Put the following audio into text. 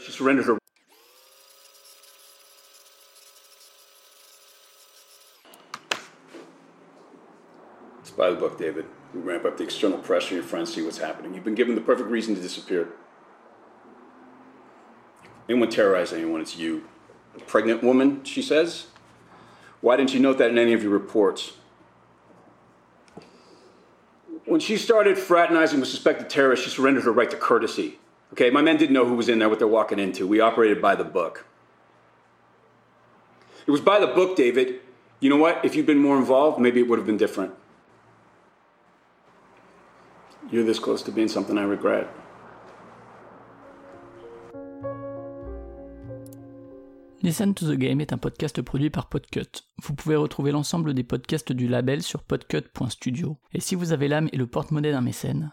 She surrendered her. It's by the book, David. We ramp up the external pressure, your friends see what's happening. You've been given the perfect reason to disappear. Anyone terrorize anyone, it's you. A pregnant woman, she says. Why didn't you note that in any of your reports? When she started fraternizing with suspected terrorists, she surrendered her right to courtesy. Okay, my men didn't know who was in there, what they're walking into. We operated by the book. It was by the book, David. You know what? If you'd been more involved, maybe it would have been different. You're this close to being something I regret. Listen to the Game est un podcast produit par Podcut. Vous pouvez retrouver l'ensemble des podcasts du label sur podcut.studio. Et si vous avez l'âme et le porte-monnaie d'un mécène,